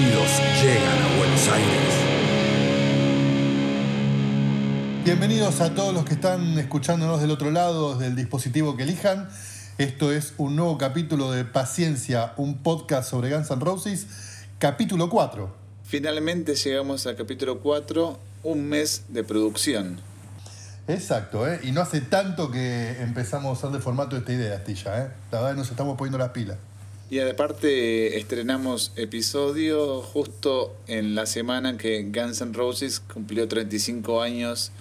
Llegan a Buenos Aires. Bienvenidos a todos los que están escuchándonos del otro lado del dispositivo que elijan. Esto es un nuevo capítulo de Paciencia, un podcast sobre Guns N' Roses, capítulo 4. Finalmente llegamos al capítulo 4, un mes de producción. Exacto, ¿eh? y no hace tanto que empezamos a usar de formato esta idea, Astilla. ¿eh? La verdad nos estamos poniendo las pilas. Y aparte estrenamos episodio justo en la semana en que Guns N' Roses cumplió 35 años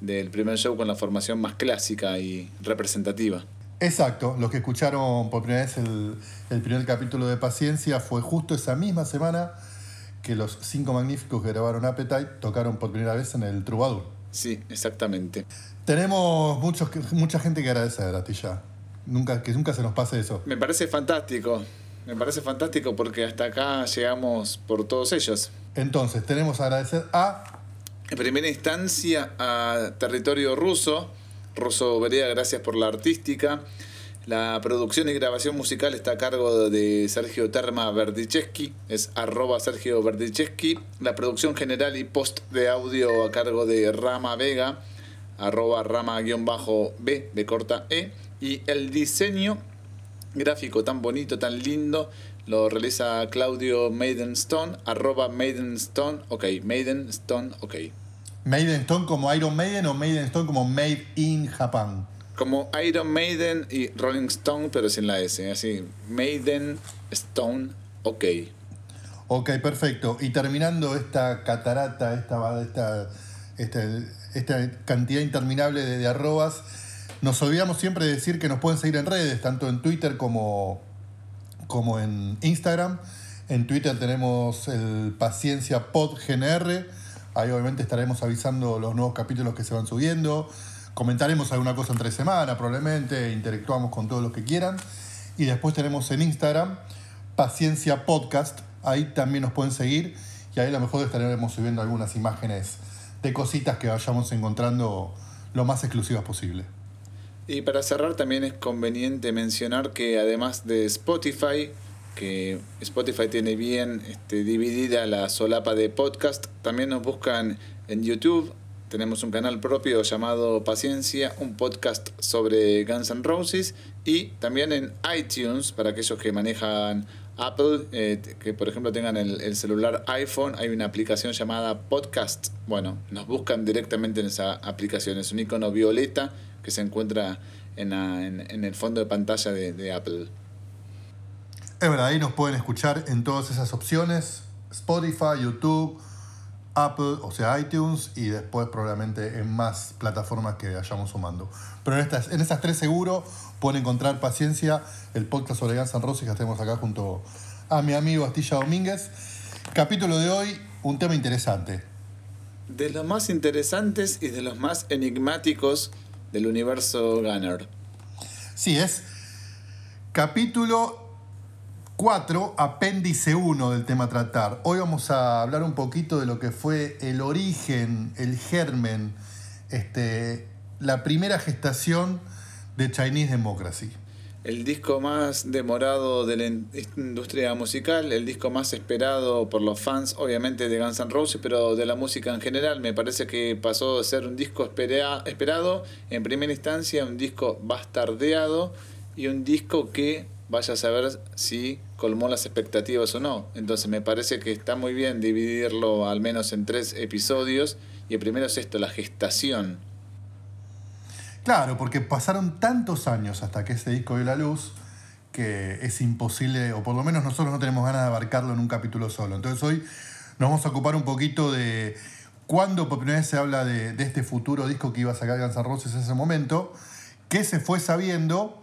del primer show con la formación más clásica y representativa. Exacto, los que escucharon por primera vez el, el primer capítulo de Paciencia fue justo esa misma semana que los cinco magníficos que grabaron Appetite tocaron por primera vez en el Troubadour. Sí, exactamente. Tenemos muchos, mucha gente que agradecer, Astilla. Nunca, que nunca se nos pase eso. Me parece fantástico, me parece fantástico porque hasta acá llegamos por todos ellos. Entonces, tenemos a agradecer a. En primera instancia a territorio ruso, Ruso Vereda, gracias por la artística. La producción y grabación musical está a cargo de Sergio Terma Verdichesky, es arroba Sergio Verdichesky. La producción general y post de audio a cargo de Rama Vega, arroba Rama-B, de corta E. Y el diseño gráfico tan bonito, tan lindo, lo realiza Claudio Maidenstone, arroba Maidenstone, ok, Maidenstone, ok. Maidenstone como Iron Maiden o Maidenstone como Made in Japan. Como Iron Maiden y Rolling Stone, pero sin la S, así, Maiden Stone, ok. Ok, perfecto. Y terminando esta catarata, esta, esta, esta, esta cantidad interminable de, de arrobas, nos olvidamos siempre de decir que nos pueden seguir en redes, tanto en Twitter como, como en Instagram. En Twitter tenemos el Paciencia Pod. Ahí obviamente estaremos avisando los nuevos capítulos que se van subiendo. Comentaremos alguna cosa entre semana, probablemente. Interactuamos con todos los que quieran. Y después tenemos en Instagram Paciencia Podcast. Ahí también nos pueden seguir. Y ahí a lo mejor estaremos subiendo algunas imágenes de cositas que vayamos encontrando lo más exclusivas posible. Y para cerrar también es conveniente mencionar que además de Spotify, que Spotify tiene bien este, dividida la solapa de podcast, también nos buscan en YouTube. Tenemos un canal propio llamado Paciencia, un podcast sobre Guns N' Roses y también en iTunes para aquellos que manejan Apple, eh, que por ejemplo tengan el, el, celular iPhone, hay una aplicación llamada Podcast. Bueno, nos buscan directamente en esa aplicación. Es un icono violeta que se encuentra en, la, en, en el fondo de pantalla de, de, Apple. Es verdad, ahí nos pueden escuchar en todas esas opciones, Spotify, YouTube, Apple, o sea, iTunes, y después probablemente en más plataformas que vayamos sumando. Pero en, estas, en esas tres seguro pueden encontrar Paciencia, el podcast sobre Guns N' Roses que hacemos acá junto a mi amigo Astilla Domínguez. Capítulo de hoy, un tema interesante. De los más interesantes y de los más enigmáticos del universo Gunner. Sí, es capítulo 4, apéndice 1 del tema tratar. Hoy vamos a hablar un poquito de lo que fue el origen, el germen, este, la primera gestación de Chinese Democracy. El disco más demorado de la industria musical, el disco más esperado por los fans, obviamente de Guns N' Roses, pero de la música en general. Me parece que pasó de ser un disco esperado en primera instancia, un disco bastardeado y un disco que vaya a saber si colmó las expectativas o no. Entonces me parece que está muy bien dividirlo al menos en tres episodios. Y el primero es esto, la gestación. Claro, porque pasaron tantos años hasta que ese disco dio la luz que es imposible, o por lo menos nosotros no tenemos ganas de abarcarlo en un capítulo solo. Entonces hoy nos vamos a ocupar un poquito de cuándo por primera vez se habla de, este futuro disco que iba a sacar Guns N' Roses en ese momento, que se fue sabiendo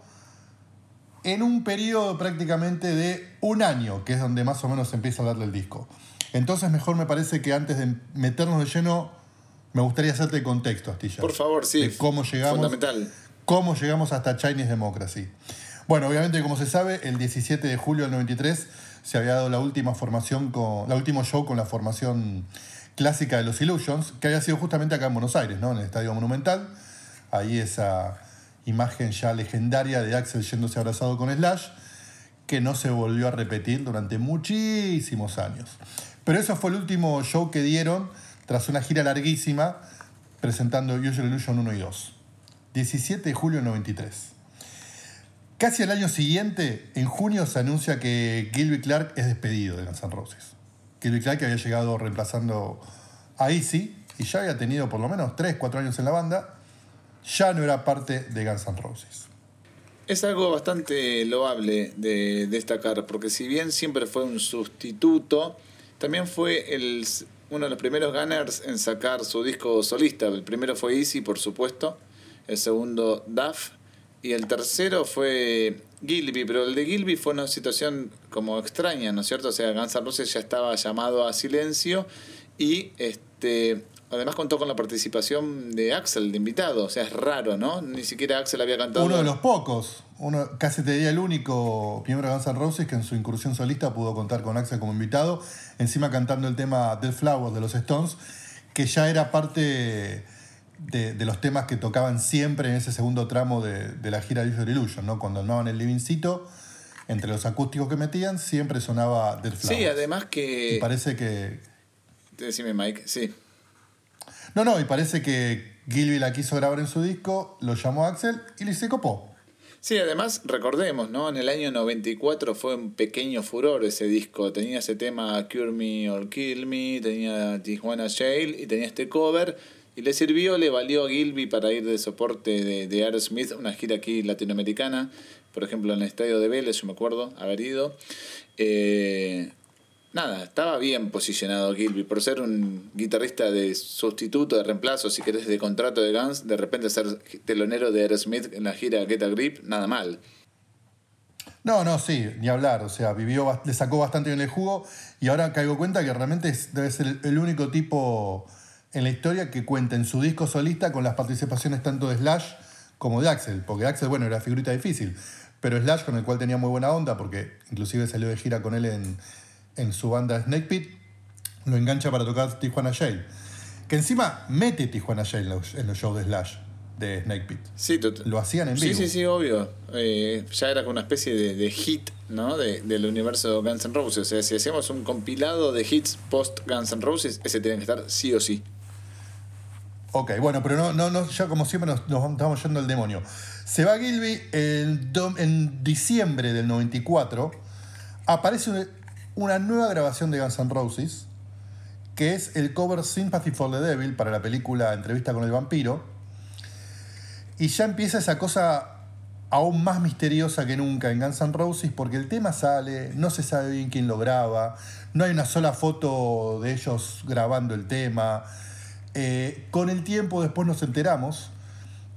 en un periodo prácticamente de un año, que es donde más o menos se empieza a hablar del disco. Entonces mejor me parece que antes de meternos de lleno, me gustaría hacerte el contexto, Astilla. Por favor, sí. De cómo llegamos, Fundamental. cómo llegamos hasta Chinese Democracy. Bueno, obviamente, como se sabe, el 17 de julio del 93 se había dado la última formación con, la último show con la formación clásica de los Illusions, que había sido justamente acá en Buenos Aires, ¿no? En el Estadio Monumental. Ahí esa imagen ya legendaria de Axel yéndose abrazado con Slash, que no se volvió a repetir durante muchísimos años. Pero eso fue el último show que dieron tras una gira larguísima presentando Usual Illusion 1 y 2. 17 de julio del 93. Casi al año siguiente, en junio, se anuncia que Gilby Clark es despedido de Guns N' Roses. Gilby Clark había llegado reemplazando a Easy y ya había tenido por lo menos 3, 4 años en la banda, ya no era parte de Guns N' Roses. Es algo bastante loable de destacar, porque si bien siempre fue un sustituto, también fue el, uno de los primeros Gunners en sacar su disco solista. El primero fue Easy, por supuesto, el segundo Duff, y el tercero fue Gilby, pero el de Gilby fue una situación como extraña, ¿no es cierto? O sea, Guns N' ya estaba llamado a silencio y este además contó con la participación de Axel de invitado, o sea, es raro, ¿no? Ni siquiera Axel había cantado. Uno de los pocos, uno, casi te diría el único miembro de Guns N' Roses que en su incursión solista pudo contar con Axel como invitado, encima cantando el tema Dead Flowers de los Stones, que ya era parte de, de, los temas que tocaban siempre en ese segundo tramo de, de la gira de User Illusion, ¿no? Cuando armaban el livingcito, entre los acústicos que metían, siempre sonaba Dead Flowers. Sí, además que. Y parece que. Decime, Mike, sí. No, no, y parece que Gilby la quiso grabar en su disco, lo llamó Axel y le se copó. Sí, además recordemos, ¿no? En el año 94 fue un pequeño furor ese disco. Tenía ese tema Cure Me or Kill Me, tenía Tijuana Jail y tenía este cover. Y le sirvió, le valió a Gilby para ir de soporte de, de Aerosmith, una gira aquí latinoamericana, por ejemplo en el estadio de Vélez, yo me acuerdo haber ido. Eh, nada, estaba bien posicionado Gilby. Por ser un guitarrista de sustituto, de reemplazo, si querés, de contrato de Guns, de repente ser telonero de Aerosmith en la gira Get a Grip, nada mal. No, no, sí, ni hablar. O sea, vivió, le sacó bastante bien el jugo y ahora caigo cuenta que realmente debe ser el único tipo en la historia que cuenta en su disco solista con las participaciones tanto de Slash como de Axel. Porque Axel, bueno, era figurita difícil. Pero Slash, con el cual tenía muy buena onda, porque inclusive salió de gira con él en, en su banda Snake Pit, lo engancha para tocar Tijuana Jail. Que encima mete Tijuana Jail en los, en los shows de Slash, de Snake Pit. Sí, lo hacían en sí, vivo. Sí, sí, obvio. Eh, ya era como una especie de, de hit, ¿no? De, del universo Guns N' Roses. O sea, si hacemos un compilado de hits post Guns N' Roses, ese tiene que estar sí o sí. Ok, bueno, pero no, no, no ya como siempre nos, nos estamos yendo al demonio. Se va Gilby en, en diciembre del 94. Aparece una nueva grabación de Guns N' Roses, que es el cover Sympathy for the Devil para la película Entrevista con el vampiro. Y ya empieza esa cosa aún más misteriosa que nunca en Guns N' Roses, porque el tema sale, no se sabe bien quién lo graba, no hay una sola foto de ellos grabando el tema. Eh, con el tiempo después nos enteramos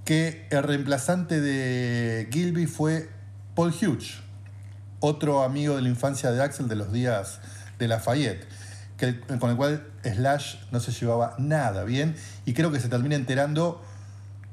que el reemplazante de Gilby fue Paul Hughes, otro amigo de la infancia de Axel de los días de Lafayette, que, con el cual Slash no se llevaba nada bien y creo que se termina enterando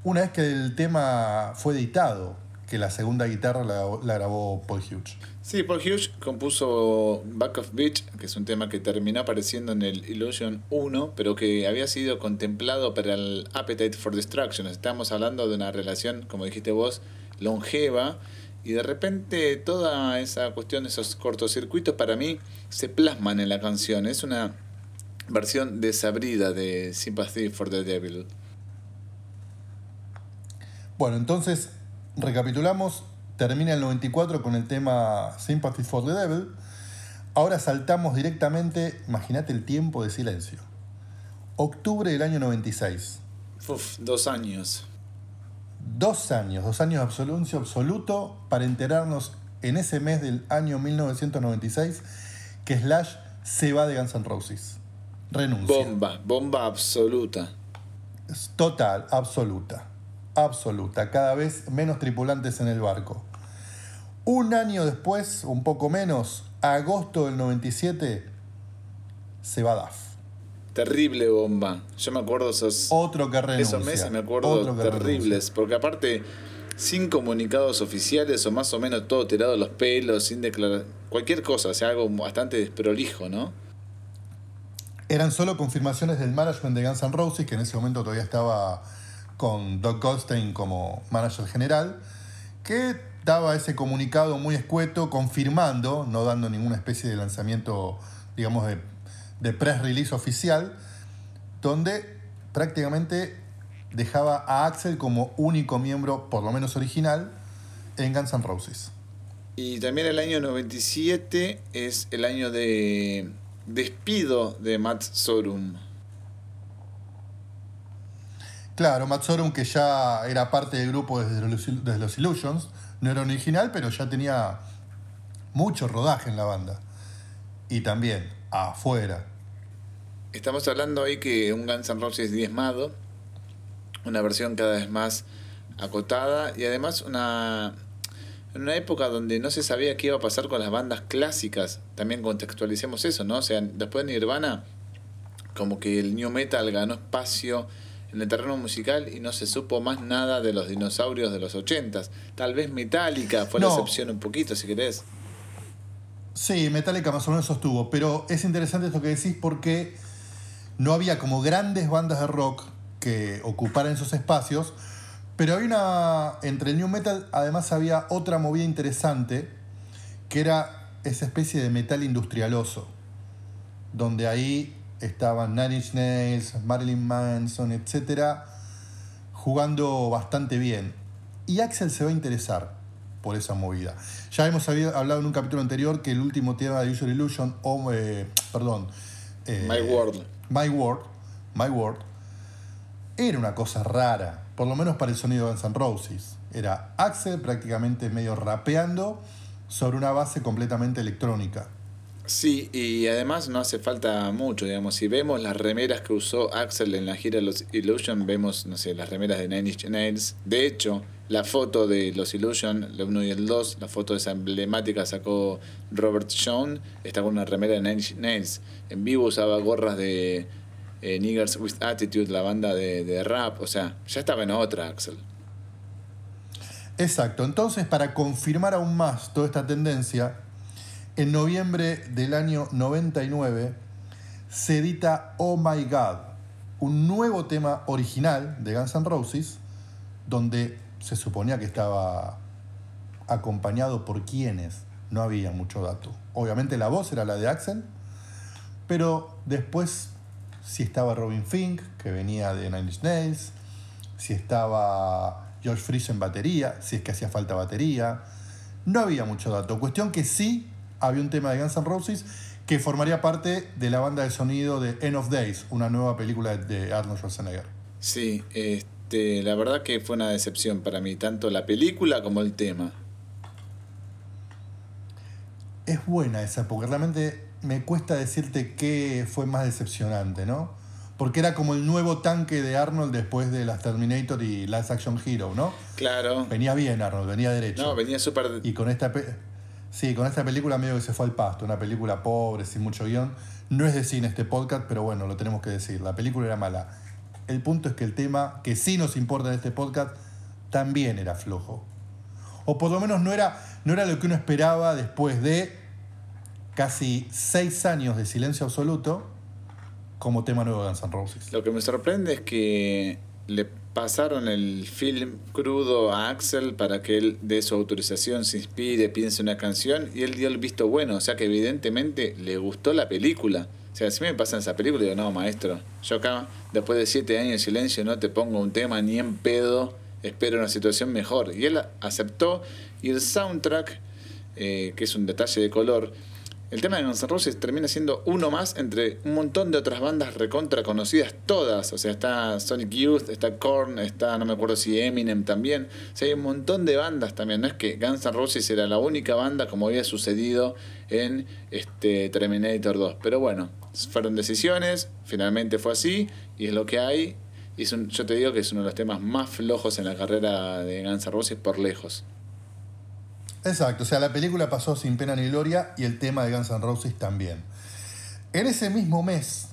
una vez que el tema fue editado, que la segunda guitarra la, grabó Paul Hughes. Sí, Paul Hughes compuso Back of Beach, que es un tema que terminó apareciendo en el Illusion 1, pero que había sido contemplado para el Appetite for Destruction. Estamos hablando de una relación, como dijiste vos, longeva, y de repente toda esa cuestión, esos cortocircuitos, para mí se plasman en la canción. Es una versión desabrida de Sympathy for the Devil. Bueno, entonces recapitulamos termina el 94 con el tema Sympathy for the Devil. Ahora saltamos directamente, imagínate el tiempo de silencio. Octubre del año 96. Uf, dos años. Dos años, dos años de absoluto, absoluto para enterarnos en ese mes del año 1996 que Slash se va de Guns N' Roses. renuncia. Bomba, bomba absoluta. Total, absoluta. Absoluta. Cada vez menos tripulantes en el barco. Un año después, un poco menos, agosto del 97, se va DAF. Terrible bomba. Yo me acuerdo esos, Otro que renuncia. esos meses, me acuerdo, terribles. renuncia. Porque aparte, sin comunicados oficiales o más o menos todo tirado a los pelos, sin declarar cualquier cosa, o sea, algo bastante desprolijo, ¿no? Eran solo confirmaciones del management de Guns N' Roses, que en ese momento todavía estaba con Doug Goldstein como manager general, que daba ese comunicado muy escueto, confirmando, no dando ninguna especie de lanzamiento, digamos, de, de press release oficial, donde prácticamente dejaba a Axel como único miembro, por lo menos original, en Guns N' Roses. Y también el año 97 es el año de despido de Matt Sorum. Claro, Matt Sorum, que ya era parte del grupo desde los, desde los Illusions, no era original, pero ya tenía mucho rodaje en la banda. Y también afuera. Estamos hablando ahí que un Guns N' Roses diezmado, una versión cada vez más acotada y además una en una época donde no se sabía qué iba a pasar con las bandas clásicas. También contextualicemos eso, ¿no? O sea, después de Nirvana, como que el new metal ganó espacio en el terreno musical y no se supo más nada de los dinosaurios de los ochentas. Tal vez Metallica fue la excepción un poquito, si querés. Sí, Metallica más o menos sostuvo, pero es interesante esto que decís porque no había como grandes bandas de rock que ocuparan esos espacios, pero había una. Entre el new metal, además había otra movida interesante que era esa especie de metal industrialoso, donde ahí estaban Nine Nails, Marilyn Manson, etc., jugando bastante bien. Y Axel se va a interesar por esa movida. Ya hemos hablado en un capítulo anterior que el último tema de Usual Illusion, o, eh, perdón, eh, My World. My World, My World, era una cosa rara, por lo menos para el sonido de Guns N' Roses. Era Axel prácticamente medio rapeando sobre una base completamente electrónica. Sí, y además no hace falta mucho, digamos. Si vemos las remeras que usó Axel en la gira de los Illusion, vemos, no sé, las remeras de Nine Inch Nails. De hecho, la foto de los Illusion, el 1 y el 2, la foto esa emblemática sacó Robert Shawn, está con una remera de Nine Nails. En vivo usaba gorras de eh, Niggers with Attitude, la banda de, de rap. O sea, ya estaba en otra, Axel. Exacto, entonces para confirmar aún más toda esta tendencia, en noviembre del año 99 se edita Oh My God, un nuevo tema original de Guns N' Roses, donde se suponía que estaba acompañado por quienes, no había mucho dato. Obviamente la voz era la de Axel, pero después si estaba Robin Fink, que venía de Nine Inch Nails, si estaba George Fries en batería, si es que hacía falta batería. No había mucho dato. Cuestión que sí había un tema de Guns N' Roses que formaría parte de la banda de sonido de End of Days, una nueva película de Arnold Schwarzenegger. Sí, este, la verdad que fue una decepción para mí, tanto la película como el tema. Es buena esa, porque realmente me cuesta decirte qué fue más decepcionante, ¿no? Porque era como el nuevo tanque de Arnold después de las Terminator y Last Action Hero, ¿no? Claro. Venía bien Arnold, venía derecho. No, venía súper... Y con esta, pe- sí, con esta película medio que se fue al pasto, una película pobre, sin mucho guion. No es de cine este podcast, pero bueno, lo tenemos que decir. La película era mala. El punto es que el tema que sí nos importa en este podcast también era flojo. O por lo menos no era, no era lo que uno esperaba después de casi seis años de silencio absoluto como tema nuevo de Guns Roses. Lo que me sorprende es que le pasaron el film crudo a Axel para que él dé su autorización, se inspire, piense una canción y él dio el visto bueno, o sea que evidentemente le gustó la película. O sea, si me pasa en esa película, digo, no, maestro, yo acá, después de siete años de silencio, no te pongo un tema ni en pedo, espero una situación mejor. Y él aceptó y el soundtrack, eh, que es un detalle de color, el tema de Guns N' Roses termina siendo uno más entre un montón de otras bandas recontra conocidas, todas. O sea, está Sonic Youth, está Korn, está, no me acuerdo si Eminem también. O sea, hay un montón de bandas también. No es que Guns N' Roses era la única banda como había sucedido en este Terminator 2. Pero bueno, fueron decisiones, finalmente fue así, y es lo que hay. Y yo te digo que es uno de los temas más flojos en la carrera de Guns N' Roses por lejos. Exacto, o sea, la película pasó sin pena ni gloria y el tema de Guns N' Roses también. En ese mismo mes,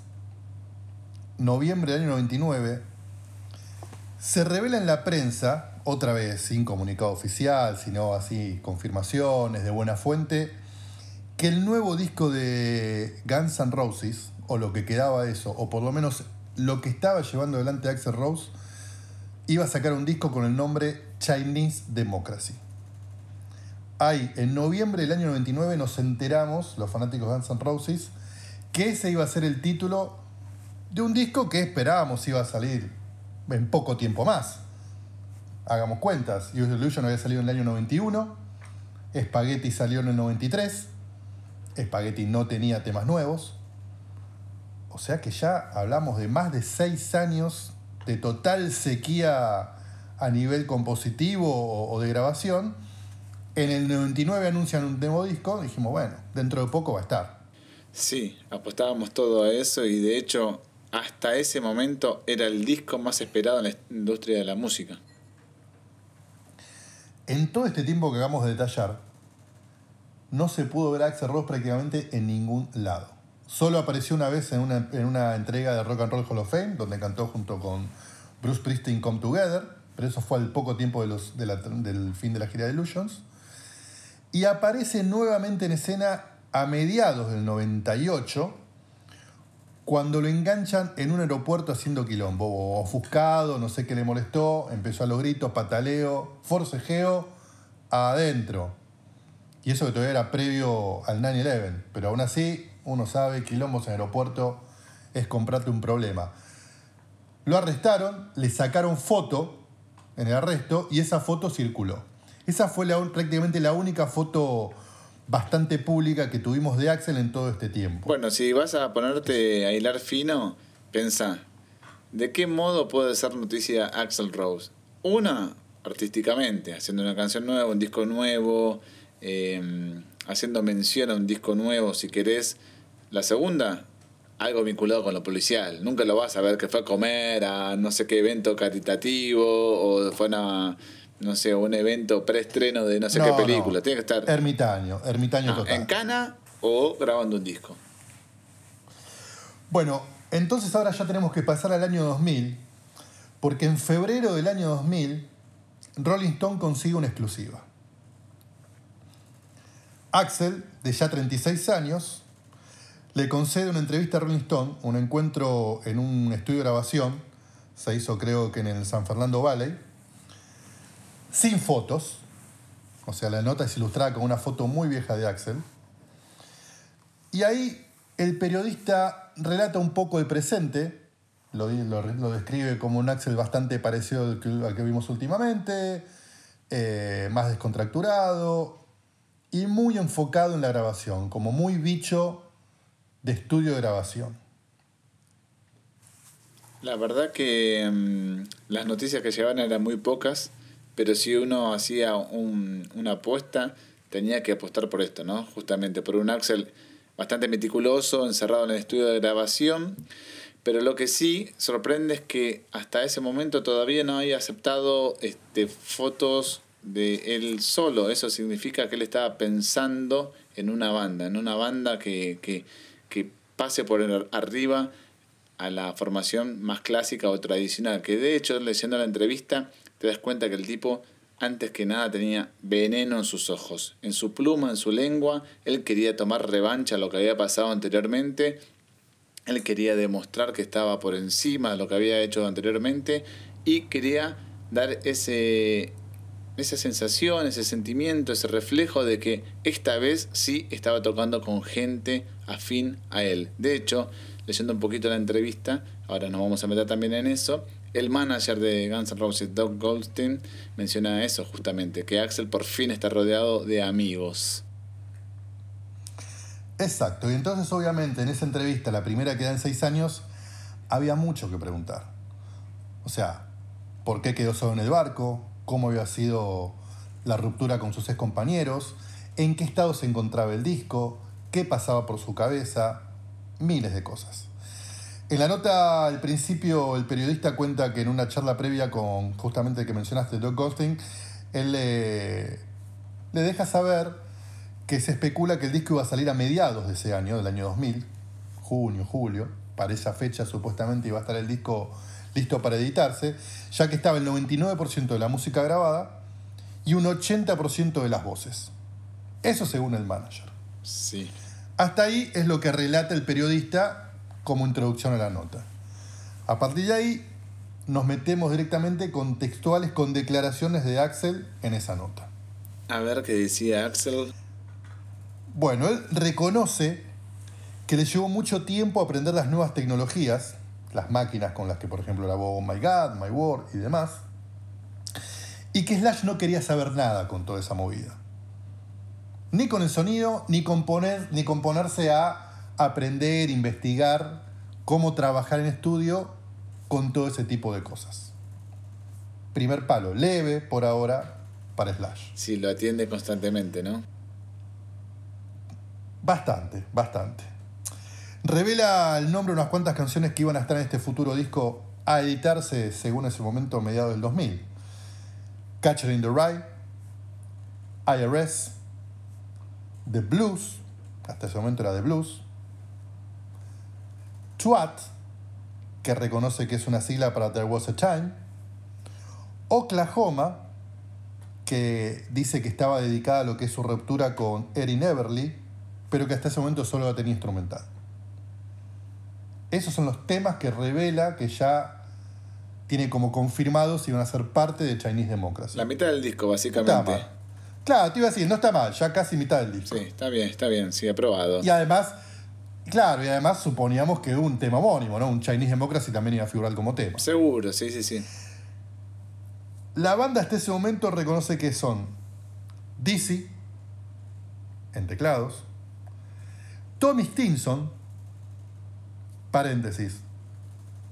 noviembre del año 99, se revela en la prensa, otra vez sin comunicado oficial, sino así confirmaciones de buena fuente, que el nuevo disco de Guns N' Roses, o lo que quedaba de eso, o por lo menos lo que estaba llevando adelante Axel Rose, iba a sacar un disco con el nombre Chinese Democracy. Ahí, en noviembre del año 99 nos enteramos, los fanáticos de Guns N' Roses, que ese iba a ser el título de un disco que esperábamos iba a salir en poco tiempo más. Hagamos cuentas, Use Illusion había salido en el año 91, Spaghetti salió en el 93, Spaghetti no tenía temas nuevos, o sea que ya hablamos de más de seis años de total sequía a nivel compositivo o de grabación en el 99 anuncian un demo disco, dijimos, bueno, dentro de poco va a estar. Sí, apostábamos todo a eso y de hecho hasta ese momento era el disco más esperado en la industria de la música. En todo este tiempo que acabamos de detallar, no se pudo ver a Axel Rose prácticamente en ningún lado. Solo apareció una vez en una, en una entrega de Rock and Roll Hall of Fame, donde cantó junto con Bruce Springsteen Come Together, pero eso fue al poco tiempo de los, del fin de la gira de Illusions y aparece nuevamente en escena a mediados del 98, cuando lo enganchan en un aeropuerto haciendo quilombo, ofuscado, no sé qué le molestó, empezó a los gritos, pataleo, forcejeo, adentro. Y eso que todavía era previo al 9-11, pero aún así uno sabe, quilombos en aeropuerto es comprarte un problema. Lo arrestaron, le sacaron foto en el arresto y esa foto circuló. Esa fue prácticamente la única foto bastante pública que tuvimos de Axel en todo este tiempo. Bueno, si vas a ponerte a hilar fino, pensá, ¿de qué modo puede ser noticia Axel Rose? Una, artísticamente, haciendo una canción nueva, un disco nuevo, em, haciendo mención a un disco nuevo, si querés. La segunda, algo vinculado con lo policial. Nunca lo vas a ver que fue a comer a no sé qué evento caritativo o fue a no sé, un evento preestreno de no sé qué película. Tiene que estar. Ermitaño, ermitaño ah, total. En Cana o grabando un disco. Bueno, entonces ahora ya tenemos que pasar al año 2000, porque en febrero del año 2000, Rolling Stone consigue una exclusiva. Axel, de ya 36 años, le concede una entrevista a Rolling Stone, un encuentro en un estudio de grabación, se hizo creo que en el San Fernando Valley, sin fotos. O sea, la nota es ilustrada con una foto muy vieja de Axel. Y ahí el periodista relata un poco el presente, lo, describe como un Axel bastante parecido al que, vimos últimamente, eh, más descontracturado y muy enfocado en la grabación, como muy bicho de estudio de grabación. La verdad que mm, las noticias que llevaban eran muy pocas pero si uno hacía una apuesta, tenía que apostar por esto, ¿no? Justamente por un Axel bastante meticuloso, encerrado en el estudio de grabación. Pero lo que sí sorprende es que hasta ese momento todavía no haya aceptado este, fotos de él solo. Eso significa que él estaba pensando en una banda, en una banda que, que, que pase por arriba a la formación más clásica o tradicional. Que de hecho, leyendo la entrevista, te das cuenta que el tipo, antes que nada, tenía veneno en sus ojos, en su pluma, en su lengua. Él quería tomar revancha a lo que había pasado anteriormente. Él quería demostrar que estaba por encima de lo que había hecho anteriormente y quería dar ese, esa sensación, ese sentimiento, ese reflejo de que esta vez sí estaba tocando con gente afín a él. De hecho, leyendo un poquito la entrevista, ahora nos vamos a meter también en eso, el manager de Guns N' Roses, Doug Goldstein, menciona eso justamente, que Axel por fin está rodeado de amigos. Exacto, y entonces obviamente en esa entrevista, la primera que da en seis años, había mucho que preguntar. O sea, ¿por qué quedó solo en el barco? ¿Cómo había sido la ruptura con sus ex compañeros? ¿En qué estado se encontraba el disco? ¿Qué pasaba por su cabeza? Miles de cosas. En la nota al principio el periodista cuenta que en una charla previa con justamente el que mencionaste, Doug Ghosting, él le, le deja saber que se especula que el disco iba a salir a mediados de ese año, del año 2000, junio, julio, para esa fecha supuestamente iba a estar el disco listo para editarse, ya que estaba el 99% de la música grabada y un 80% de las voces. Eso según el manager. Sí. Hasta ahí es lo que relata el periodista como introducción a la nota. A partir de ahí nos metemos directamente con textuales con declaraciones de Axel en esa nota. A ver qué decía Axel. Bueno, él reconoce que le llevó mucho tiempo aprender las nuevas tecnologías, las máquinas con las que, por ejemplo, grabó Oh My God, My Word y demás, y que Slash no quería saber nada con toda esa movida. Ni con el sonido, ni, componer, ni componerse a aprender, investigar cómo trabajar en estudio con todo ese tipo de cosas. Primer palo, leve por ahora para Slash. Sí, lo atiende constantemente, ¿no? Bastante, bastante. Revela el nombre de unas cuantas canciones que iban a estar en este futuro disco a editarse según ese momento, mediados del 2000. Catcher in the Rye, IRS, The Blues, hasta ese momento era The Blues, Twat, que reconoce que es una sigla para There Was a Time, Oklahoma, que dice que estaba dedicada a lo que es su ruptura con Erin Everly, pero que hasta ese momento solo la tenía instrumental. Esos son los temas que revela que ya tiene como confirmado si van a ser parte de Chinese Democracy. La mitad del disco, básicamente. Claro, te iba a decir, no está mal, ya casi mitad del disco. Sí, está bien, está bien, sí, aprobado. Y además, claro, y además suponíamos que un tema homónimo, ¿no? Un Chinese Democracy también iba a figurar como tema. Seguro, sí, sí, sí. La banda hasta ese momento reconoce que son Dizzy, en teclados, Tommy Stinson, paréntesis,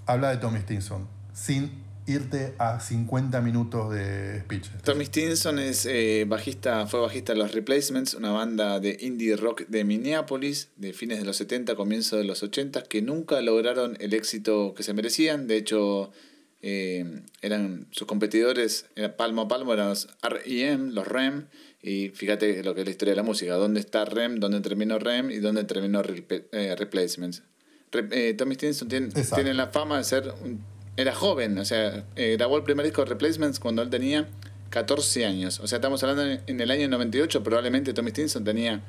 habla de Tommy Stinson, sin irte a 50 minutos de speech. Tommy Stinson es eh, bajista, fue bajista de los Replacements, una banda de indie rock de Minneapolis, de fines de los 70, comienzo de los 80, que nunca lograron el éxito que se merecían. De hecho, eh, eran sus competidores, era palmo a palmo, eran los REM, los REM, y fíjate lo que es la historia de la música, dónde está REM, dónde terminó REM y dónde terminó Repl- eh, Replacements. Re- eh, Tommy Stinson tiene, tiene la fama de ser, un- era joven, o sea, eh, grabó el primer disco de Replacements cuando él tenía 14 años, o sea, estamos hablando en, el año 98, probablemente Tommy Stinson tenía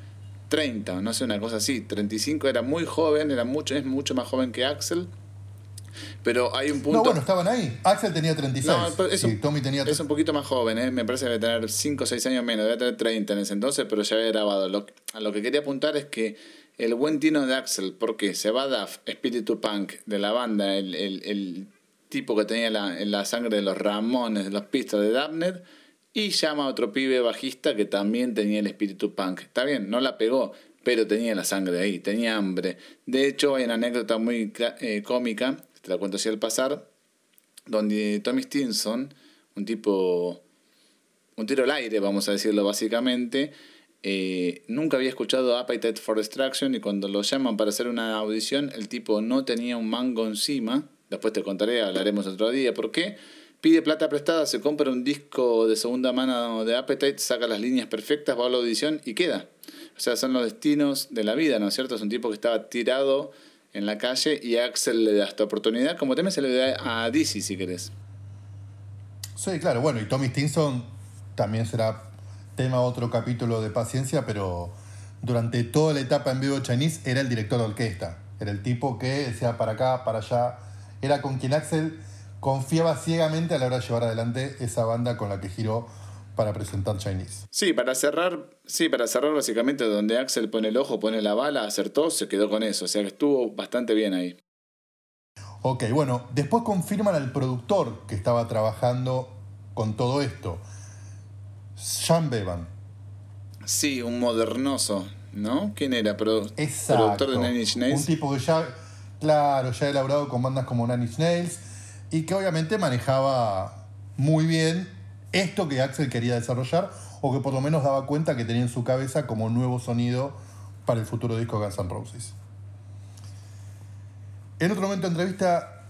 30, no sé, una cosa así, 35, era muy joven, era mucho, es mucho más joven que Axel, pero hay un punto... No, bueno, estaban ahí. Axel tenía 36 No, es y un- Tommy tenía Es un poquito más joven, ¿eh? me parece que debe tener 5 o 6 años menos, debe tener 30 en ese entonces, pero ya había grabado. Lo, a lo que quería apuntar es que el buen tino de Axel, porque se va Duff, espíritu punk de la banda, el, el- el tipo que tenía la, en la sangre de los Ramones, de los pistas de Dabner, y llama a otro pibe bajista que también tenía el espíritu punk. Está bien, no la pegó, pero tenía la sangre ahí, tenía hambre. De hecho, hay una anécdota muy eh, cómica, te la cuento así al pasar, donde Tommy Stinson, un tipo, un tiro al aire, vamos a decirlo básicamente, eh, nunca había escuchado Appetite for Destruction y cuando lo llaman para hacer una audición, el tipo no tenía un mango encima, después te contaré, hablaremos otro día por qué, pide plata prestada, se compra un disco de segunda mano de Appetite, saca las líneas perfectas, va a la audición y queda. O sea, son los destinos de la vida, ¿no es cierto? Es un tipo que estaba tirado en la calle y Axel le da esta oportunidad, como también se le da a Dizzy si querés. Sí, claro, bueno, y Tommy Stinson también será tema otro capítulo de paciencia, pero durante toda la etapa en vivo Chinese era el director de orquesta. Era el tipo que decía para acá, para allá. Era con quien Axel confiaba ciegamente a la hora de llevar adelante esa banda con la que giró para presentar Chinese. Sí, para cerrar, sí, para cerrar básicamente donde Axel pone el ojo, pone la bala, acertó, se quedó con eso, o sea que estuvo bastante bien ahí. Ok, bueno, después confirman al productor que estaba trabajando con todo esto. Sean Bevan. Sí, un modernoso, ¿no? ¿Quién era? Pro- Exacto. productor de Nine Inch Nails. Un tipo que ya, claro, ya elaborado con bandas como Nine Inch Nails y que obviamente manejaba muy bien esto que Axel quería desarrollar o que por lo menos daba cuenta que tenía en su cabeza como nuevo sonido para el futuro disco Guns N' Roses. En otro momento de entrevista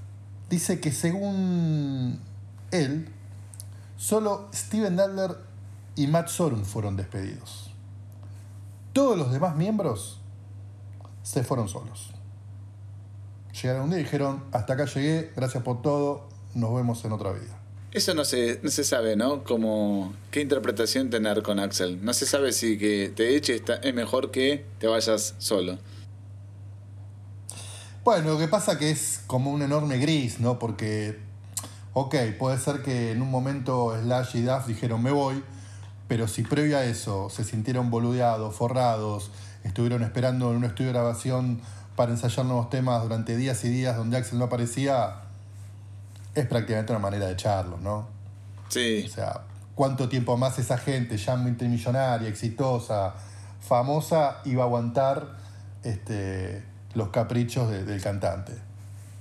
dice que según él, solo Steven Adler y Matt Sorum fueron despedidos. Todos los demás miembros se fueron solos. Llegaron un día y dijeron, hasta acá llegué, gracias por todo, nos vemos en otra vida. Eso no se, no se sabe, ¿no? Como qué interpretación tener con Axel. No se sabe si que te eche está, es mejor que te vayas solo. Bueno, lo que pasa que es como un enorme gris, ¿no? Porque, ok, puede ser que en un momento Slash y Duff dijeron me voy, pero si previo a eso se sintieron boludeados, forrados, estuvieron esperando en un estudio de grabación para ensayar nuevos temas durante días y días donde Axel no aparecía, es prácticamente una manera de echarlos, ¿no? Sí. O sea, ¿cuánto tiempo más esa gente ya multimillonaria, exitosa, famosa, iba a aguantar este, los caprichos de- del cantante?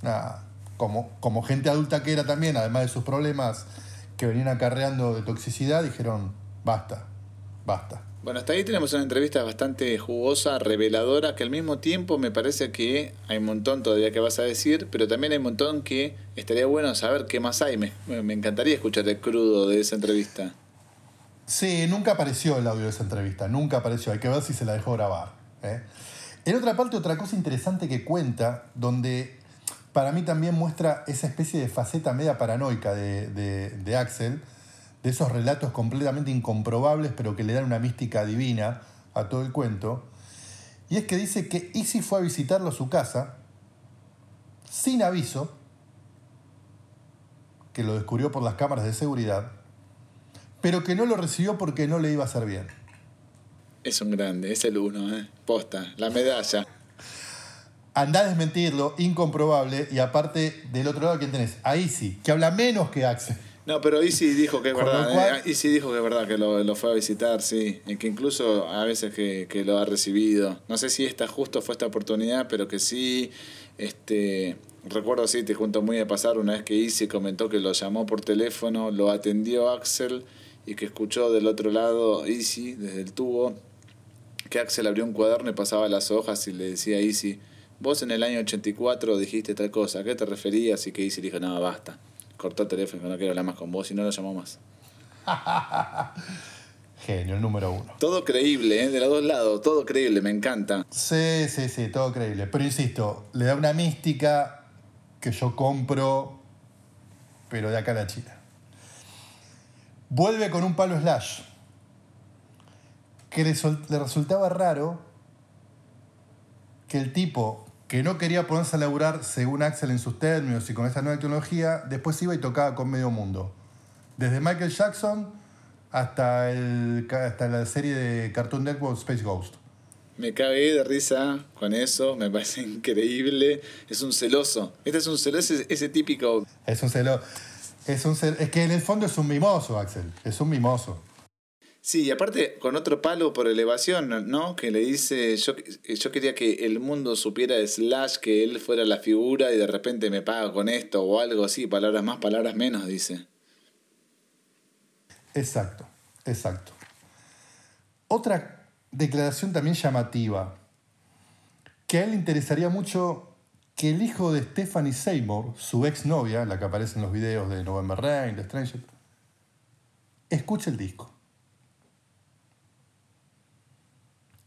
Nada, como, como gente adulta que era también, además de sus problemas que venían acarreando de toxicidad, dijeron, basta, basta. Bueno, hasta ahí tenemos una entrevista bastante jugosa, reveladora, que al mismo tiempo me parece que hay un montón todavía que vas a decir, pero también hay un montón que estaría bueno saber qué más hay. Me, me encantaría escuchar el crudo de esa entrevista. Sí, nunca apareció el audio de esa entrevista, nunca apareció. Hay que ver si se la dejó grabar. ¿eh? En otra parte, otra cosa interesante que cuenta, donde para mí también muestra esa especie de faceta media paranoica de, de- de Axel, de esos relatos completamente incomprobables, pero que le dan una mística divina a todo el cuento. Y es que dice que Easy fue a visitarlo a su casa, sin aviso, que lo descubrió por las cámaras de seguridad, pero que no lo recibió porque no le iba a hacer bien. Es un grande, es el uno, ¿eh? Posta, la medalla. Andá a desmentirlo, incomprobable, y aparte, del otro lado, ¿quién tenés? A Easy, que habla menos que Axel. No, pero Easy dijo que es verdad. eh, Easy dijo que es verdad que lo, lo fue a visitar, sí. Y que incluso a veces que, que lo ha recibido. No sé si esta justo fue esta oportunidad, pero que sí. Este, recuerdo, sí, te junto muy a pasar una vez que Easy comentó que lo llamó por teléfono, lo atendió Axel y que escuchó del otro lado Easy, desde el tubo, que Axel abrió un cuaderno y pasaba las hojas y le decía a Easy, vos en el año 84 dijiste tal cosa, ¿a qué te referías? Y que Easy dijo, no, basta. Cortó el teléfono, no quiero hablar más con vos y no lo llamó más. Genio, el número uno. Todo creíble, ¿eh? de los dos lados, todo creíble, me encanta. Sí, sí, sí, todo creíble. Pero insisto, le da una mística que yo compro, pero de acá a la China. Vuelve con un palo slash. Que le, resultaba raro que el tipo que no quería ponerse a laburar según Axel en sus términos y con esa nueva tecnología, después iba y tocaba con medio mundo. Desde Michael Jackson hasta, el, hasta la serie de Cartoon Network Space Ghost. Me cagué de risa con eso, me parece increíble. Es un celoso. Este es un celoso, ese, ese típico. Es un celo. Es, un cel- es que en el fondo es un mimoso, Axel. Es un mimoso. Sí, y aparte con otro palo por elevación, ¿no? Que le dice, yo, yo quería que el mundo supiera de Slash, que él fuera la figura y de repente me paga con esto o algo así, palabras más, palabras menos, dice. Exacto, exacto. Otra declaración también llamativa, que a él le interesaría mucho que el hijo de Stephanie Seymour, su exnovia, la que aparece en los videos de November Rain, de Stranger, escuche el disco.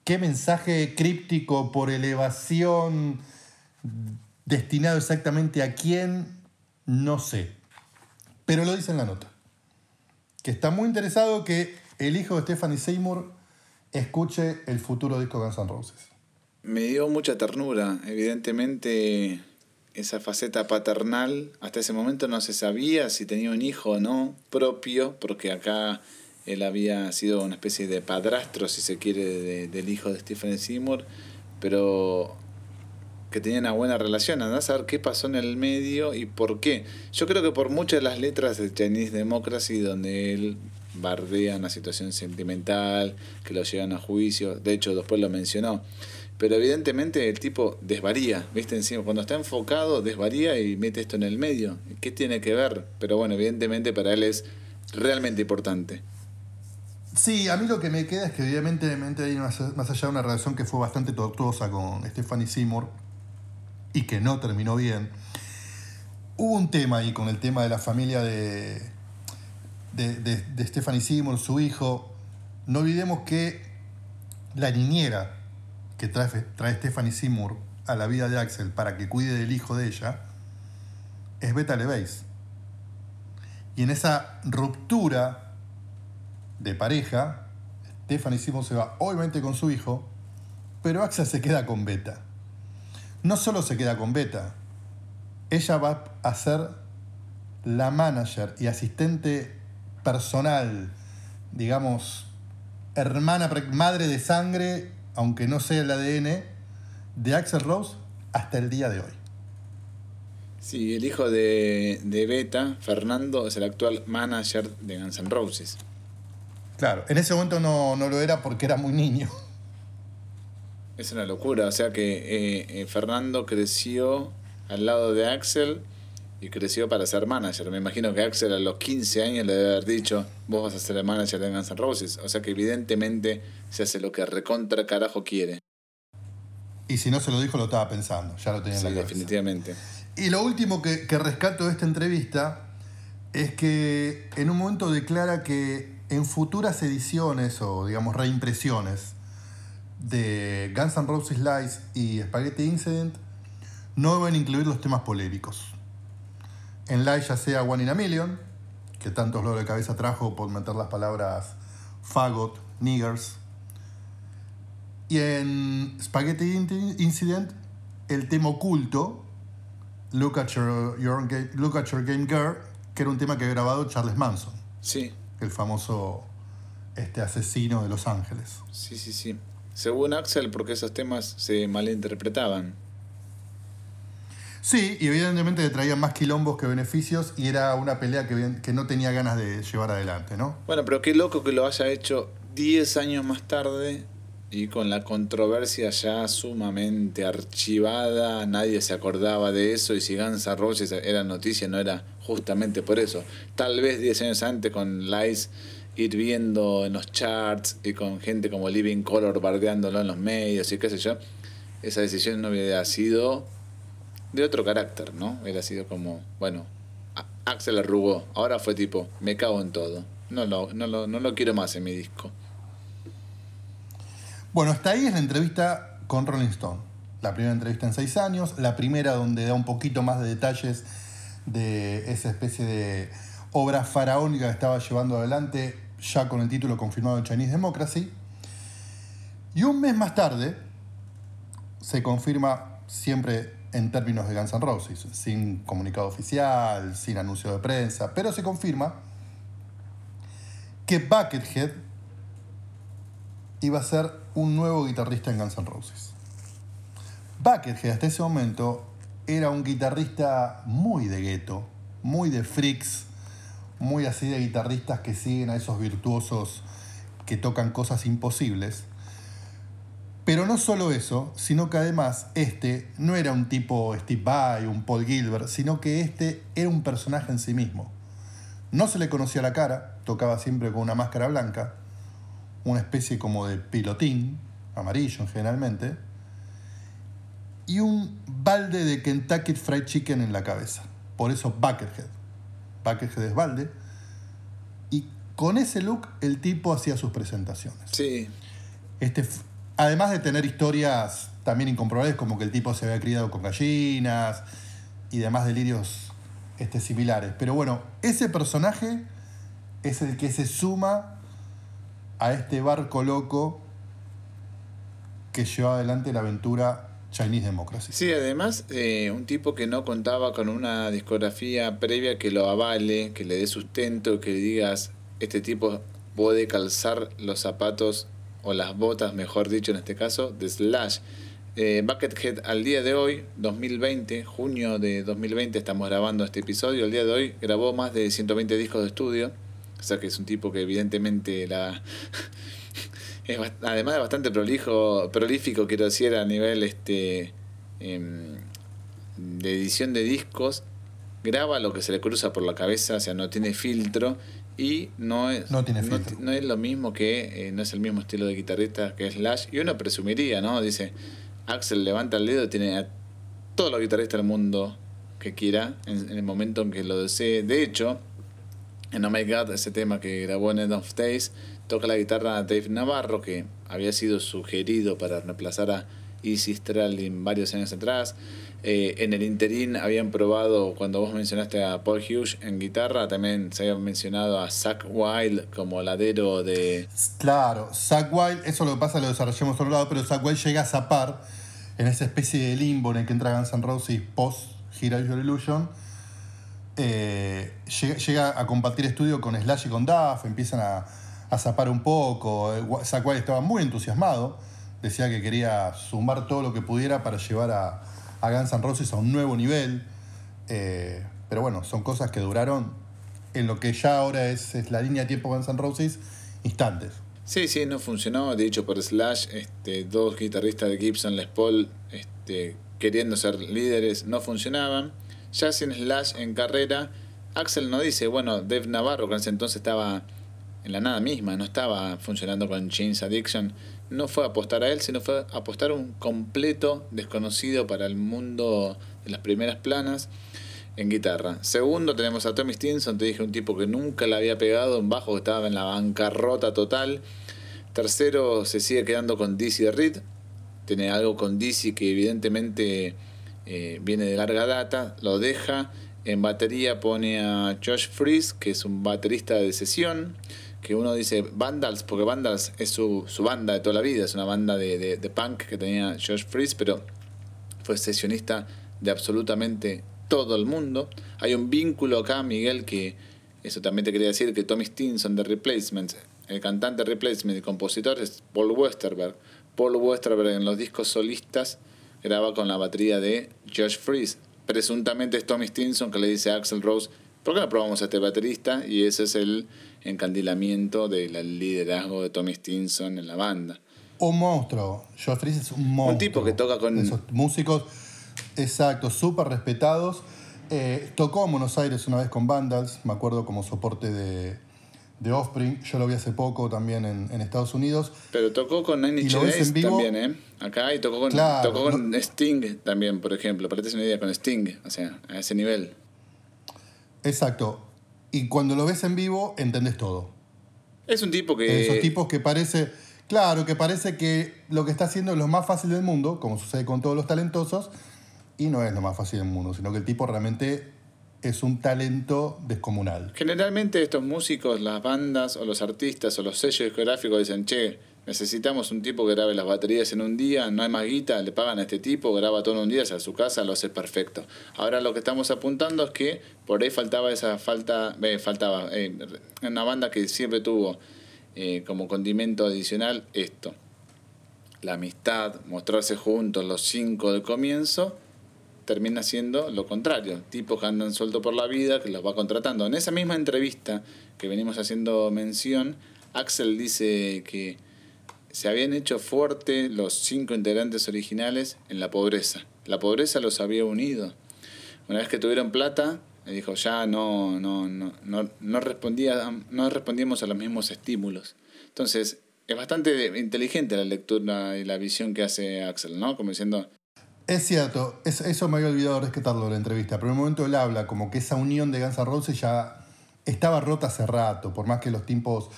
¿Qué mensaje críptico por elevación destinado exactamente a quién? No sé. Pero lo dice en la nota que está muy interesado que el hijo de Stephanie Seymour escuche el futuro disco de Guns N' Roses. Me dio mucha ternura, evidentemente esa faceta paternal, hasta ese momento no se sabía si tenía un hijo o no propio, porque acá él había sido una especie de padrastro, si se quiere, de- del hijo de Stephen Seymour, pero que tenía una buena relación, andás a saber qué pasó en el medio y por qué. Yo creo que por muchas de las letras de Chinese Democracy, donde él bardea una situación sentimental, que lo llevan a juicio, de hecho después lo mencionó. Pero evidentemente el tipo desvaría, ¿viste? Encima, cuando está enfocado, desvaría y mete esto en el medio. ¿Qué tiene que ver? Pero bueno, evidentemente para él es realmente importante. Sí, a mí lo que me queda es que evidentemente hay más, más allá de una relación que fue bastante tortuosa con Stephanie Seymour y que no terminó bien, hubo un tema ahí con el tema de la familia de, de, de, Stephanie Seymour, su hijo. No olvidemos que la niñera que trae, trae Stephanie Seymour a la vida de Axel para que cuide del hijo de ella es Beta LeVeis. Y en esa ruptura de pareja, Stephanie Seymour se va obviamente con su hijo, pero Axel se queda con Beta. No solo se queda con Beta, ella va a ser la manager y asistente personal, digamos, hermana, madre de sangre, aunque no sea el ADN, de Axel Rose hasta el día de hoy. Sí, el hijo de, de Beta, Fernando, es el actual manager de Guns N' Roses. Claro, en ese momento no, no lo era porque era muy niño. Es una locura, o sea que eh, eh, Fernando creció al lado de Axel y creció para ser manager. Me imagino que Axel a los 15 años le debe haber dicho, vos vas a ser el manager de Guns N' Roses. O sea que evidentemente se hace lo que recontra carajo quiere. Y si no se lo dijo, lo estaba pensando, ya lo tenía en la cabeza. definitivamente. Y lo último que, que rescato de esta entrevista es que en un momento declara que en futuras ediciones o digamos reimpresiones de Guns N' Roses Lies y Spaghetti Incident no deben incluir los temas polémicos. En Live ya sea One in a Million, que tantos dolores de cabeza trajo por meter las palabras fagot, niggers. Y en Spaghetti Incident, el tema oculto, Look at Your, game, Look at Your Game Girl, que era un tema que ha grabado Charles Manson. Sí. El famoso este asesino de Los Ángeles. Sí, sí, sí. Según Axel, porque esos temas se malinterpretaban. Sí, y evidentemente le traían más quilombos que beneficios y era una pelea que, que no tenía ganas de llevar adelante, ¿no? Bueno, pero qué loco que lo haya hecho 10 años más tarde y con la controversia ya sumamente archivada, nadie se acordaba de eso y si Guns N' Roses era noticia no era justamente por eso. Tal vez 10 años antes con Lies ir viendo en los charts y con gente como Living Color bardeándolo en los medios y qué sé yo, esa decisión no hubiera sido de otro carácter, ¿no? Hubiera sido como, bueno, Axel arrugó, ahora fue tipo, me cago en todo, no lo, no lo, no lo quiero más en mi disco. Bueno, hasta ahí es la entrevista con Rolling Stone. La primera entrevista en seis años, la primera donde da un poquito más de detalles de esa especie de obra faraónica que estaba llevando adelante, ya con el título confirmado de Chinese Democracy. Y un mes más tarde se confirma siempre en términos de Guns N' Roses, sin comunicado oficial, sin anuncio de prensa, pero se confirma que Buckethead iba a ser un nuevo guitarrista en Guns N' Roses. Buckethead hasta ese momento era un guitarrista muy de gueto, muy de freaks, muy así de guitarristas que siguen a esos virtuosos que tocan cosas imposibles. Pero no solo eso, sino que además este no era un tipo Steve Vai, un Paul Gilbert, sino que este era un personaje en sí mismo. No se le conocía la cara, tocaba siempre con una máscara blanca, una especie como de pilotín, amarillo generalmente, y un balde de Kentucky Fried Chicken en la cabeza. Por eso Buckethead. Buckethead es balde. Y con ese look el tipo hacía sus presentaciones. Sí. Este, además de tener historias también incomprobables, como que el tipo se había criado con gallinas y demás delirios este, similares. Pero bueno, ese personaje es el que se suma a este barco loco que lleva adelante la aventura Chinese Democracy. Sí, además, eh, un tipo que no contaba con una discografía previa que lo avale, que le dé sustento, que le digas, este tipo puede calzar los zapatos o las botas, mejor dicho en este caso, de Slash. Eh, Buckethead al día de hoy, 2020, junio de 2020 estamos grabando este episodio, al día de hoy grabó más de 120 discos de estudio O sea que es un tipo que evidentemente la... es además de bastante prolijo, prolífico, quiero decir, a nivel este em, de edición de discos, graba lo que se le cruza por la cabeza, o sea, no tiene filtro y no es, no, tiene filtro. no, es lo mismo que, eh, no es el mismo estilo de guitarrista que Slash, y uno presumiría, ¿no? Dice, Axel levanta el dedo, tiene a todos los guitarristas del mundo que quiera en, el momento en que lo desee. De hecho, en Oh My God, ese tema que grabó en End of Days, toca la guitarra Dave Navarro, que había sido sugerido para reemplazar a Easy Stralin varios años atrás. Eh, en el interín habían probado, cuando vos mencionaste a Paul Hughes en guitarra, también se había mencionado a Zach Wild como ladero de... Claro, Zach Wild, eso lo que pasa lo desarrollamos otro lado, pero Zach Wild llega a zapar en esa especie de limbo en el que entra Guns N' Roses post Hero Your Illusion. Eh, llega, a compartir estudio con Slash y con Duff, empiezan a, a zapar un poco. Zach Wild estaba muy entusiasmado, decía que quería sumar todo lo que pudiera para llevar a a Guns N' Roses a un nuevo nivel. Eh, pero bueno, son cosas que duraron en lo que ya ahora es, la línea de tiempo Guns N' Roses, instantes. Sí, sí, no funcionó. Dicho por Slash, este, dos guitarristas de Gibson Les Paul este, queriendo ser líderes no funcionaban. Ya sin Slash en carrera, Axel no dice, bueno, Dave Navarro, que en ese entonces estaba en la nada misma, no estaba funcionando con James Addiction, no fue apostar a él, sino fue apostar a un completo desconocido para el mundo de las primeras planas en guitarra. Segundo, tenemos a Tommy Stinson, te dije un tipo que nunca le había pegado en bajo, que estaba en la bancarrota total. Tercero, se sigue quedando con Dizzy Reed. Tiene algo con Dizzy que evidentemente eh, viene de larga data. Lo deja. En batería pone a Josh Freeze, que es un baterista de sesión que uno dice Vandals, porque Vandals es su, banda de toda la vida, es una banda de, punk que tenía Josh Freeze, pero fue sesionista de absolutamente todo el mundo. Hay un vínculo acá, Miguel, que eso también te quería decir, que Tommy Stinson de Replacement, el cantante de y compositor es Paul Westerberg. Paul Westerberg en los discos solistas graba con la batería de Josh Freeze. Presuntamente es Tommy Stinson que le dice a Axel Rose, ¿por qué no probamos a este baterista? Y ese es el encandilamiento del liderazgo de Tommy Stinson en la banda. Un monstruo. Joe Freeze es un monstruo. Un tipo que toca con. Esos músicos, exacto, súper respetados. Eh, tocó en Buenos Aires una vez con Vandals, me acuerdo como soporte de, de Offspring. Yo lo vi hace poco también en, Estados Unidos. Pero tocó con Nine Inch Nails también, ¿eh? Acá y tocó con, tocó con Sting también, por ejemplo. Para que una idea, con Sting, o sea, a ese nivel. Exacto. Y cuando lo ves en vivo, entendés todo. Es un tipo que. Esos tipos que parece. Claro, que parece que lo que está haciendo es lo más fácil del mundo, como sucede con todos los talentosos, y no es lo más fácil del mundo, sino que el tipo realmente es un talento descomunal. Generalmente estos músicos, las bandas o los artistas o los sellos discográficos dicen, che, necesitamos un tipo que grabe las baterías en un día, no hay más guita, le pagan a este tipo, graba todo en un día, a su casa, lo hace perfecto. Ahora lo que estamos apuntando es que por ahí faltaba esa falta, eh, faltaba, eh, una banda que siempre tuvo eh, como condimento adicional esto, la amistad, mostrarse juntos los cinco del comienzo, termina siendo lo contrario, tipos que andan suelto por la vida, que los va contratando. En esa misma entrevista que venimos haciendo mención, Axel dice que se habían hecho fuerte los cinco integrantes originales en la pobreza. La pobreza los había unido. Una vez que tuvieron plata, dijo, ya no, no, no, no, no, respondía, no respondíamos a los mismos estímulos. Entonces, es bastante inteligente la lectura y la visión que hace Axel, ¿no? Como diciendo... Es cierto, eso me había olvidado rescatarlo en la entrevista, pero en un momento él habla como que esa unión de Guns N' Roses ya estaba rota hace rato, por más que los tiempos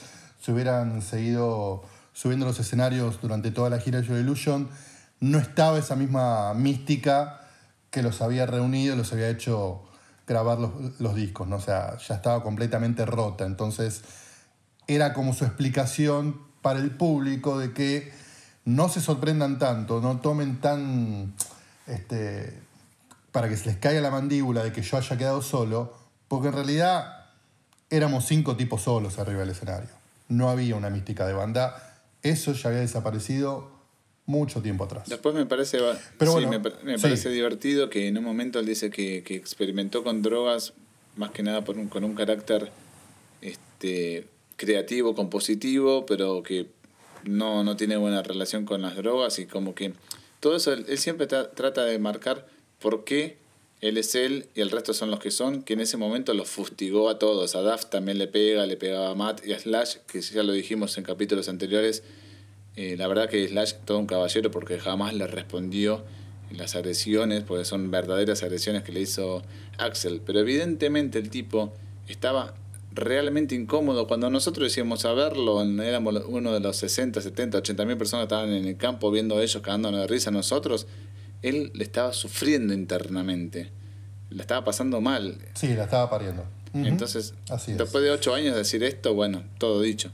se hubieran seguido subiendo los escenarios durante toda la gira de Joy Illusion, no estaba esa misma mística que los había reunido, los había hecho grabar los, discos, ¿no? O sea, ya estaba completamente rota. Entonces, era como su explicación para el público de que no se sorprendan tanto, no tomen tan. Este, para que se les caiga la mandíbula de que yo haya quedado solo, porque en realidad éramos cinco tipos solos arriba del escenario. No había una mística de banda eso ya había desaparecido mucho tiempo atrás. Después me parece, Pero me, parece divertido que en un momento él dice que, experimentó con drogas más que nada por con un carácter este, creativo, compositivo, pero que no, no tiene buena relación con las drogas y como que todo eso, él, siempre trata de marcar por qué él es él y el resto son los que son, que en ese momento los fustigó a todos. A Daft también le pega, le pegaba a Matt y a Slash, que ya lo dijimos en capítulos anteriores. Eh, la verdad que Slash todo un caballero porque jamás le respondió las agresiones, porque son verdaderas agresiones que le hizo Axel. Pero evidentemente el tipo estaba realmente incómodo. Cuando nosotros decíamos a verlo, éramos uno de los 60, 70, 80 mil personas que estaban en el campo viendo a ellos cagándonos de risa a nosotros, él le estaba sufriendo internamente. Le estaba pasando mal. Sí, la estaba pariendo. Entonces, después de ocho años de decir esto, bueno, todo dicho.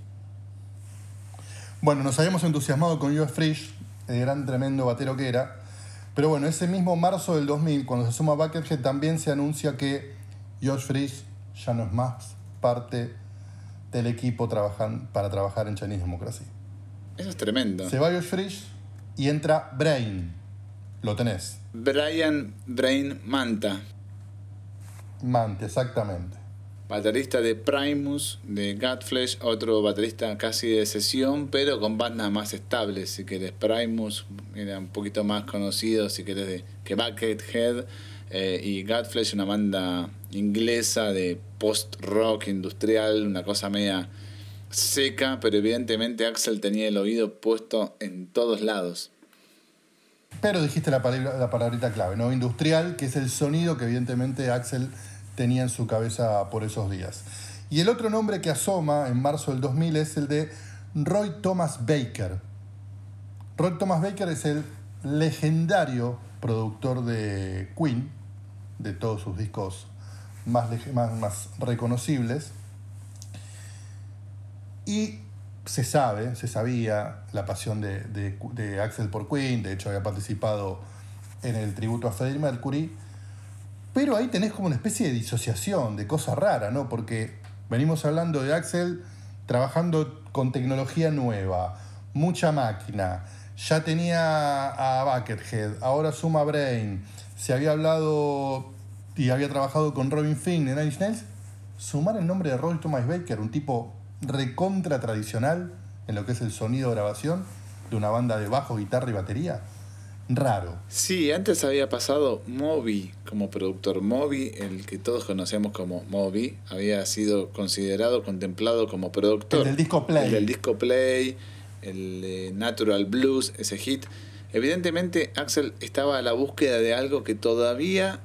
Bueno, nos habíamos entusiasmado con Joe Frisch, el gran tremendo batero que era. Pero bueno, ese mismo marzo del 2000, cuando se suma Buckethead, también se anuncia que Josh Frisch ya no es más parte del equipo para trabajar en Chinese Democracy. Eso es tremendo. Se va Josh Frisch y entra Brain. Lo tenés. Brian Brain Manta. Manta, exactamente. Baterista de Primus, de Godflesh, otro baterista casi de sesión, pero con bandas más estables, si querés. Primus era un poquito más conocido, si querés, de, que Buckethead. Eh, y Godflesh, una banda inglesa de post-rock industrial, una cosa media seca, pero evidentemente Axel tenía el oído puesto en todos lados. Pero dijiste la, palabra, la palabrita clave, ¿no? Industrial, que es el sonido que evidentemente Axel tenía en su cabeza por esos días. Y el otro nombre que asoma en marzo del 2000 es el de Roy Thomas Baker. Roy Thomas Baker es el legendario productor de Queen, de todos sus discos más, más, reconocibles. Y se sabe, se sabía la pasión de, de, Axel por Queen, de hecho había participado en el tributo a Freddie Mercury, pero ahí tenés como una especie de disociación, de cosa rara, ¿no? Porque venimos hablando de Axel trabajando con tecnología nueva, mucha máquina, ya tenía a Buckethead, ahora suma Brain, se había hablado y había trabajado con Robin Finn en Nine sumar el nombre de Roy Thomas Baker, un tipo recontra tradicional en lo que es el sonido de grabación de una banda de bajo, guitarra y batería, raro. Sí, antes había pasado Moby como productor. Moby, el que todos conocemos como Moby, había sido considerado, contemplado como productor. El del disco Play. El del disco Play, el Natural Blues, ese hit. Evidentemente Axel estaba a la búsqueda de algo que todavía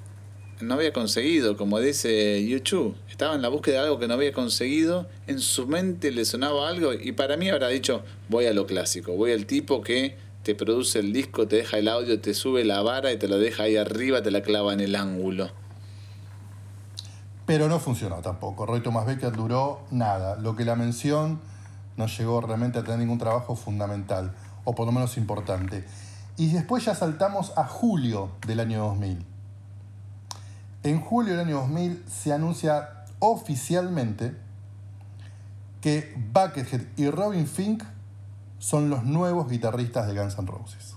no había conseguido, como dice YouTube. Estaba en la búsqueda de algo que no había conseguido, en su mente le sonaba algo y para mí habrá dicho, voy a lo clásico, voy al tipo que te produce el disco, te deja el audio, te sube la vara y te lo deja ahí arriba, te la clava en el ángulo. Pero no funcionó tampoco. Roy Thomas Becker duró nada. Lo que la mención no llegó realmente a tener ningún trabajo fundamental, o por lo menos importante. Y después ya saltamos a julio del año 2000. En julio del año 2000 se anuncia oficialmente que Buckethead y Robin Fink son los nuevos guitarristas de Guns N' Roses.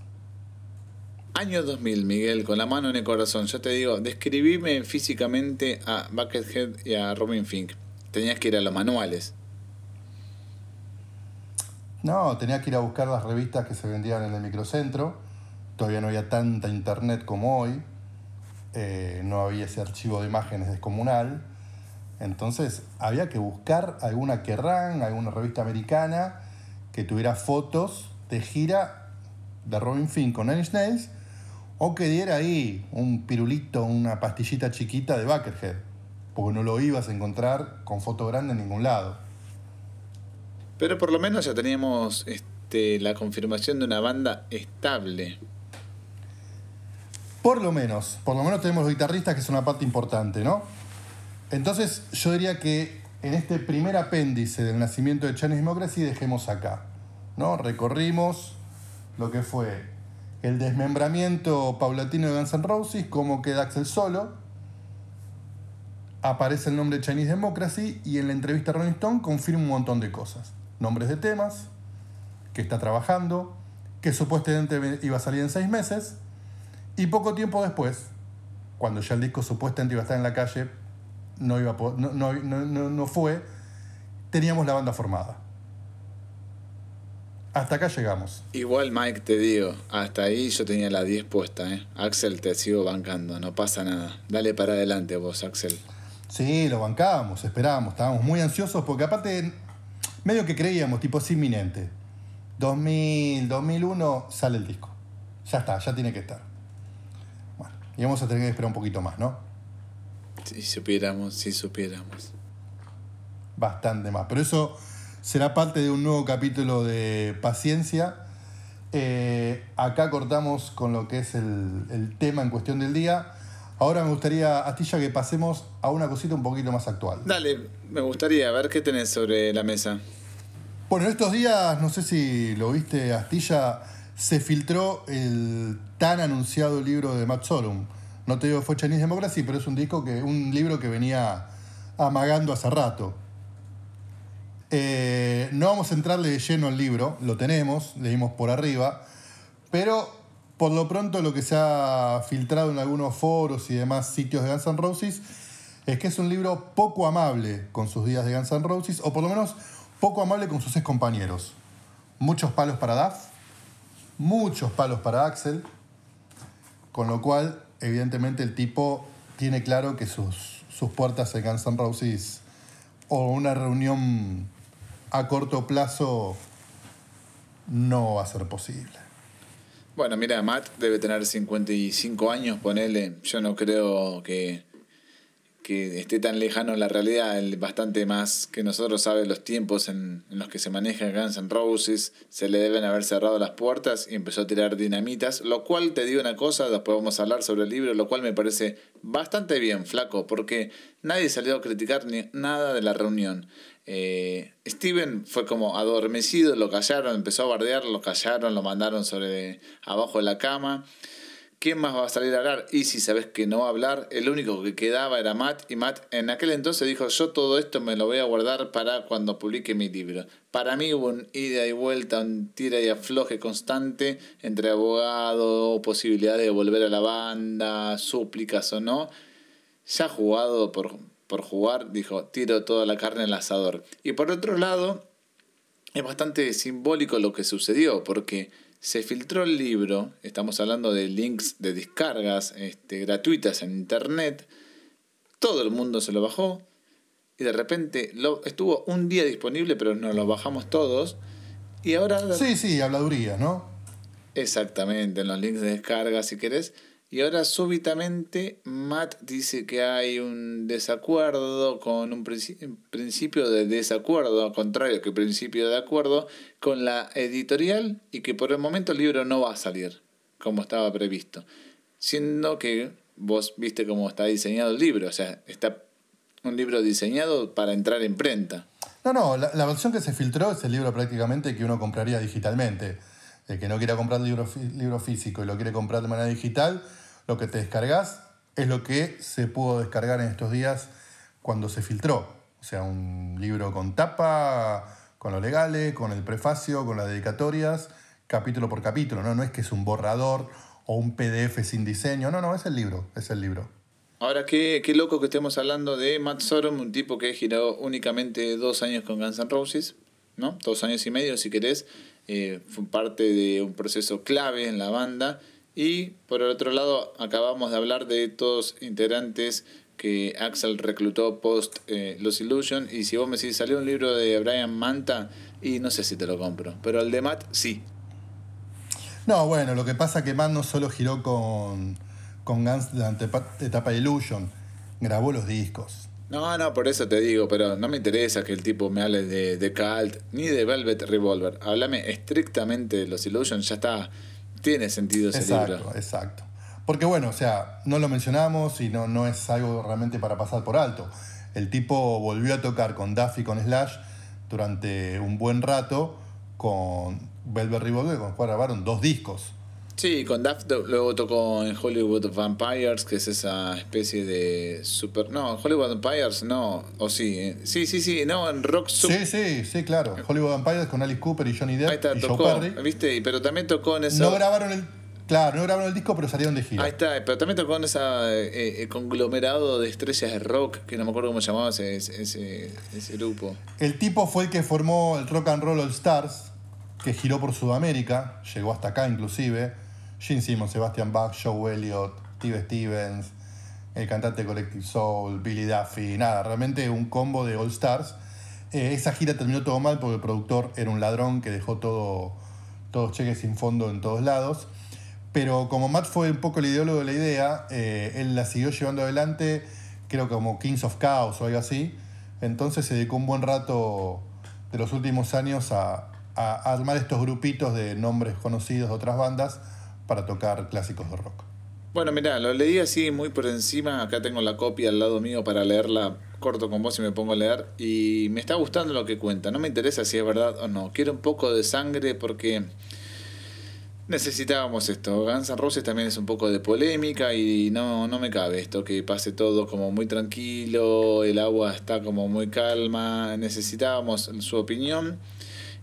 Año 2000, Miguel, con la mano en el corazón. Yo te digo, describime físicamente a Buckethead y a Robin Fink. Tenías que ir a los manuales. No, tenía que ir a buscar las revistas que se vendían en el microcentro. Todavía no había tanta internet como hoy. Eh, no había ese archivo de imágenes descomunal. Entonces había que buscar alguna Kerrang, alguna revista americana que tuviera fotos de gira de Robin Fink con Nine Nails o que diera ahí un pirulito, una pastillita chiquita de Buckethead, porque no lo ibas a encontrar con foto grande en ningún lado. Pero por lo menos ya teníamos este, la confirmación de una banda estable. Por lo menos, por lo menos tenemos los guitarristas que es una parte importante, ¿no? Entonces yo diría que en este primer apéndice del nacimiento de Chinese Democracy dejemos acá. ¿no? Recorrimos lo que fue el desmembramiento paulatino de Guns N' Roses, cómo queda Axel solo. Aparece el nombre Chinese Democracy y en la entrevista a Rolling Stone confirma un montón de cosas. Nombres de temas, que está trabajando, que supuestamente iba a salir en seis meses. Y poco tiempo después, cuando ya el disco supuestamente iba a estar en la calle, no, iba no, no, no, no fue teníamos la banda formada. Hasta acá llegamos. Igual, Mike, te digo, hasta ahí yo tenía la 10 puesta, ¿eh? Axel, te sigo bancando, no pasa nada. Dale para adelante vos, Axel. Sí, lo bancábamos, esperábamos, estábamos muy ansiosos porque aparte, medio que creíamos, tipo, es inminente. 2000, 2001 sale el disco. Ya está, ya tiene que estar. Y vamos a tener que esperar un poquito más, ¿no? Si supiéramos, si supiéramos. Bastante más. Pero eso será parte de un nuevo capítulo de Paciencia. Eh, acá cortamos con lo que es el, el tema en cuestión del día. Ahora me gustaría, Astilla, que pasemos a una cosita un poquito más actual. Dale, me gustaría ver qué tenés sobre la mesa. Bueno, en estos días, no sé si lo viste, Astilla, se filtró el tan anunciado libro de Matt Sorum. No te digo fue Chinese Democracy, pero es un disco que, un libro que venía amagando hace rato. Eh, no vamos a entrarle de lleno al libro, lo tenemos, leímos por arriba, pero por lo pronto lo que se ha filtrado en algunos foros y demás sitios de Guns N' Roses es que es un libro poco amable con sus días de Guns N' Roses, o por lo menos poco amable con sus ex compañeros. Muchos palos para Duff, muchos palos para Axel, con lo cual, evidentemente, el tipo tiene claro que sus, sus puertas en Guns N' o una reunión a corto plazo no va a ser posible. Bueno, mira, Matt debe tener 55 años, ponele. Yo no creo que, que esté tan lejano a la realidad. Él bastante más que nosotros sabe los tiempos en, en los que se maneja Guns N' Roses. Se le deben haber cerrado las puertas y empezó a tirar dinamitas. Lo cual te digo una cosa, después vamos a hablar sobre el libro, lo cual me parece bastante bien, flaco, porque nadie salió a criticar ni nada de la reunión. Eh, Steven fue como adormecido, lo callaron, empezó a bardear, lo callaron, lo mandaron sobre abajo de la cama. ¿Quién más va a salir a hablar? Y si sabes que no va a hablar, el único que quedaba era Matt. Y Matt en aquel entonces dijo, yo todo esto me lo voy a guardar para cuando publique mi libro. Para mí hubo un ida y vuelta, un tira y afloje constante entre abogado, posibilidad de volver a la banda, súplicas o no. Ya jugado por, por jugar, dijo, tiro toda la carne al asador. Y por otro lado, es bastante simbólico lo que sucedió, porque se filtró el libro, estamos hablando de links de descargas este, gratuitas en internet, todo el mundo se lo bajó, y de repente lo, estuvo un día disponible, pero nos lo bajamos todos, y ahora... Sí, sí, habladuría, ¿no? Exactamente, en los links de descarga si querés. Y ahora súbitamente Matt dice que hay un desacuerdo con un princi- principio de desacuerdo, al contrario que principio de acuerdo, con la editorial y que por el momento el libro no va a salir como estaba previsto. Siendo que vos viste cómo está diseñado el libro, o sea, está un libro diseñado para entrar en prenta. No, no, la, la versión que se filtró es el libro prácticamente que uno compraría digitalmente. El que no quiera comprar libro, libro físico y lo quiere comprar de manera digital, lo que te descargas es lo que se pudo descargar en estos días cuando se filtró. O sea, un libro con tapa, con los legales, con el prefacio, con las dedicatorias, capítulo por capítulo. No, no es que es un borrador o un PDF sin diseño. No, no, es el libro, es el libro. Ahora, qué, qué loco que estemos hablando de Matt Sorum, un tipo que giró únicamente dos años con Guns N' Roses, ¿no? Dos años y medio, si querés. Eh, fue parte de un proceso clave en la banda. Y por el otro lado, acabamos de hablar de todos integrantes que Axel reclutó post eh, Los Illusion. Y si vos me decís, salió un libro de Brian Manta, y no sé si te lo compro. Pero el de Matt, sí. No, bueno, lo que pasa es que Matt no solo giró con, con Guns antepa- etapa de Illusion, grabó los discos. No, no, por eso te digo, pero no me interesa que el tipo me hable de, de Cult ni de Velvet Revolver. Háblame estrictamente de los Illusions, ya está. Tiene sentido ese Exacto, libro. exacto. Porque bueno, o sea, no lo mencionamos y no, no es algo realmente para pasar por alto. El tipo volvió a tocar con Duffy con Slash durante un buen rato con Velvet Revolver, con el cual grabaron dos discos. Sí, con Daft luego tocó en Hollywood Vampires, que es esa especie de super. No, Hollywood Vampires no. O sí, eh. sí, sí, sí, no, en Rock Sup- Sí, sí, sí, claro. Hollywood Vampires con Alice Cooper y Johnny Depp Ahí está, y Joe tocó, Perry. ¿viste? Pero también tocó en esa. No grabaron el, Claro, no grabaron el disco, pero salieron de gira. Ahí está, pero también tocó en ese conglomerado de estrellas de rock, que no me acuerdo cómo se llamaba ese, ese, ese grupo. El tipo fue el que formó el Rock and Roll All Stars, que giró por Sudamérica, llegó hasta acá inclusive. Gene Simmons, Sebastian Bach, Joe Elliott, Steve Stevens, el cantante Collective Soul, Billy Duffy, nada, realmente un combo de All Stars. Eh, esa gira terminó todo mal porque el productor era un ladrón que dejó todo, todos cheques sin fondo en todos lados. Pero como Matt fue un poco el ideólogo de la idea, eh, él la siguió llevando adelante, creo que como Kings of Chaos o algo así. Entonces se dedicó un buen rato de los últimos años a, a armar estos grupitos de nombres conocidos de otras bandas para tocar clásicos de rock. Bueno, mira, lo leí así muy por encima. Acá tengo la copia al lado mío para leerla corto con vos y me pongo a leer. Y me está gustando lo que cuenta. No me interesa si es verdad o no. Quiero un poco de sangre porque necesitábamos esto. Guns N' Roses también es un poco de polémica y no, no me cabe esto que pase todo como muy tranquilo. El agua está como muy calma. Necesitábamos su opinión.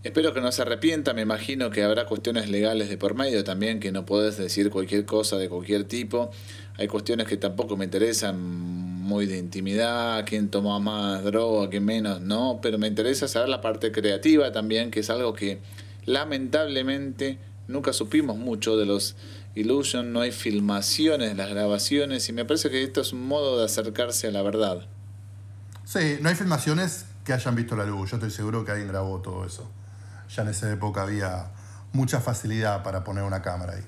Espero que no se arrepienta, me imagino que habrá cuestiones legales de por medio también, que no podés decir cualquier cosa de cualquier tipo. Hay cuestiones que tampoco me interesan muy de intimidad, quién toma más droga, quién menos, no, pero me interesa saber la parte creativa también, que es algo que lamentablemente nunca supimos mucho de los Illusion, no hay filmaciones de las grabaciones y me parece que esto es un modo de acercarse a la verdad. Sí, no hay filmaciones que hayan visto la luz, yo estoy seguro que alguien grabó todo eso ya en esa época había mucha facilidad para poner una cámara ahí.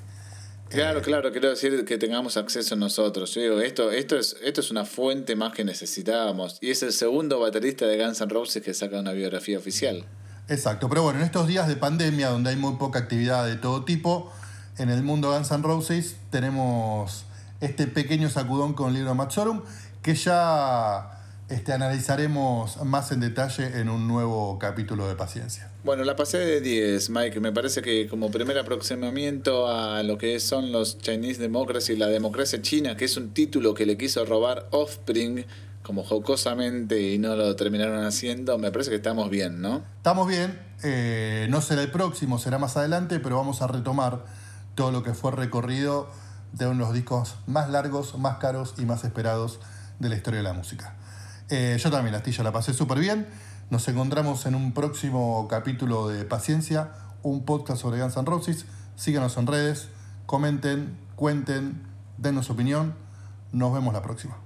Claro, eh, claro, quiero decir que tengamos acceso nosotros. Yo digo, esto, esto, es, esto es una fuente más que necesitábamos. Y es el segundo baterista de Guns N' Roses que saca una biografía oficial. Exacto, pero bueno, en estos días de pandemia donde hay muy poca actividad de todo tipo, en el mundo Guns N' Roses tenemos este pequeño sacudón con el libro Matsorum que ya este, analizaremos más en detalle en un nuevo capítulo de Paciencia. Bueno, la pasé de 10, Mike. Me parece que como primer aproximamiento a lo que son los Chinese Democracy, la democracia china, que es un título que le quiso robar Offspring como jocosamente y no lo terminaron haciendo, me parece que estamos bien, ¿no? Estamos bien. Eh, no será el próximo, será más adelante, pero vamos a retomar todo lo que fue recorrido de uno de los discos más largos, más caros y más esperados de la historia de la música. Eh, yo también, Astilla, la pasé súper bien. Nos encontramos en un próximo capítulo de Paciencia, un podcast sobre Guns N' Roses. Síganos en redes, comenten, cuenten, denos opinión. Nos vemos la próxima.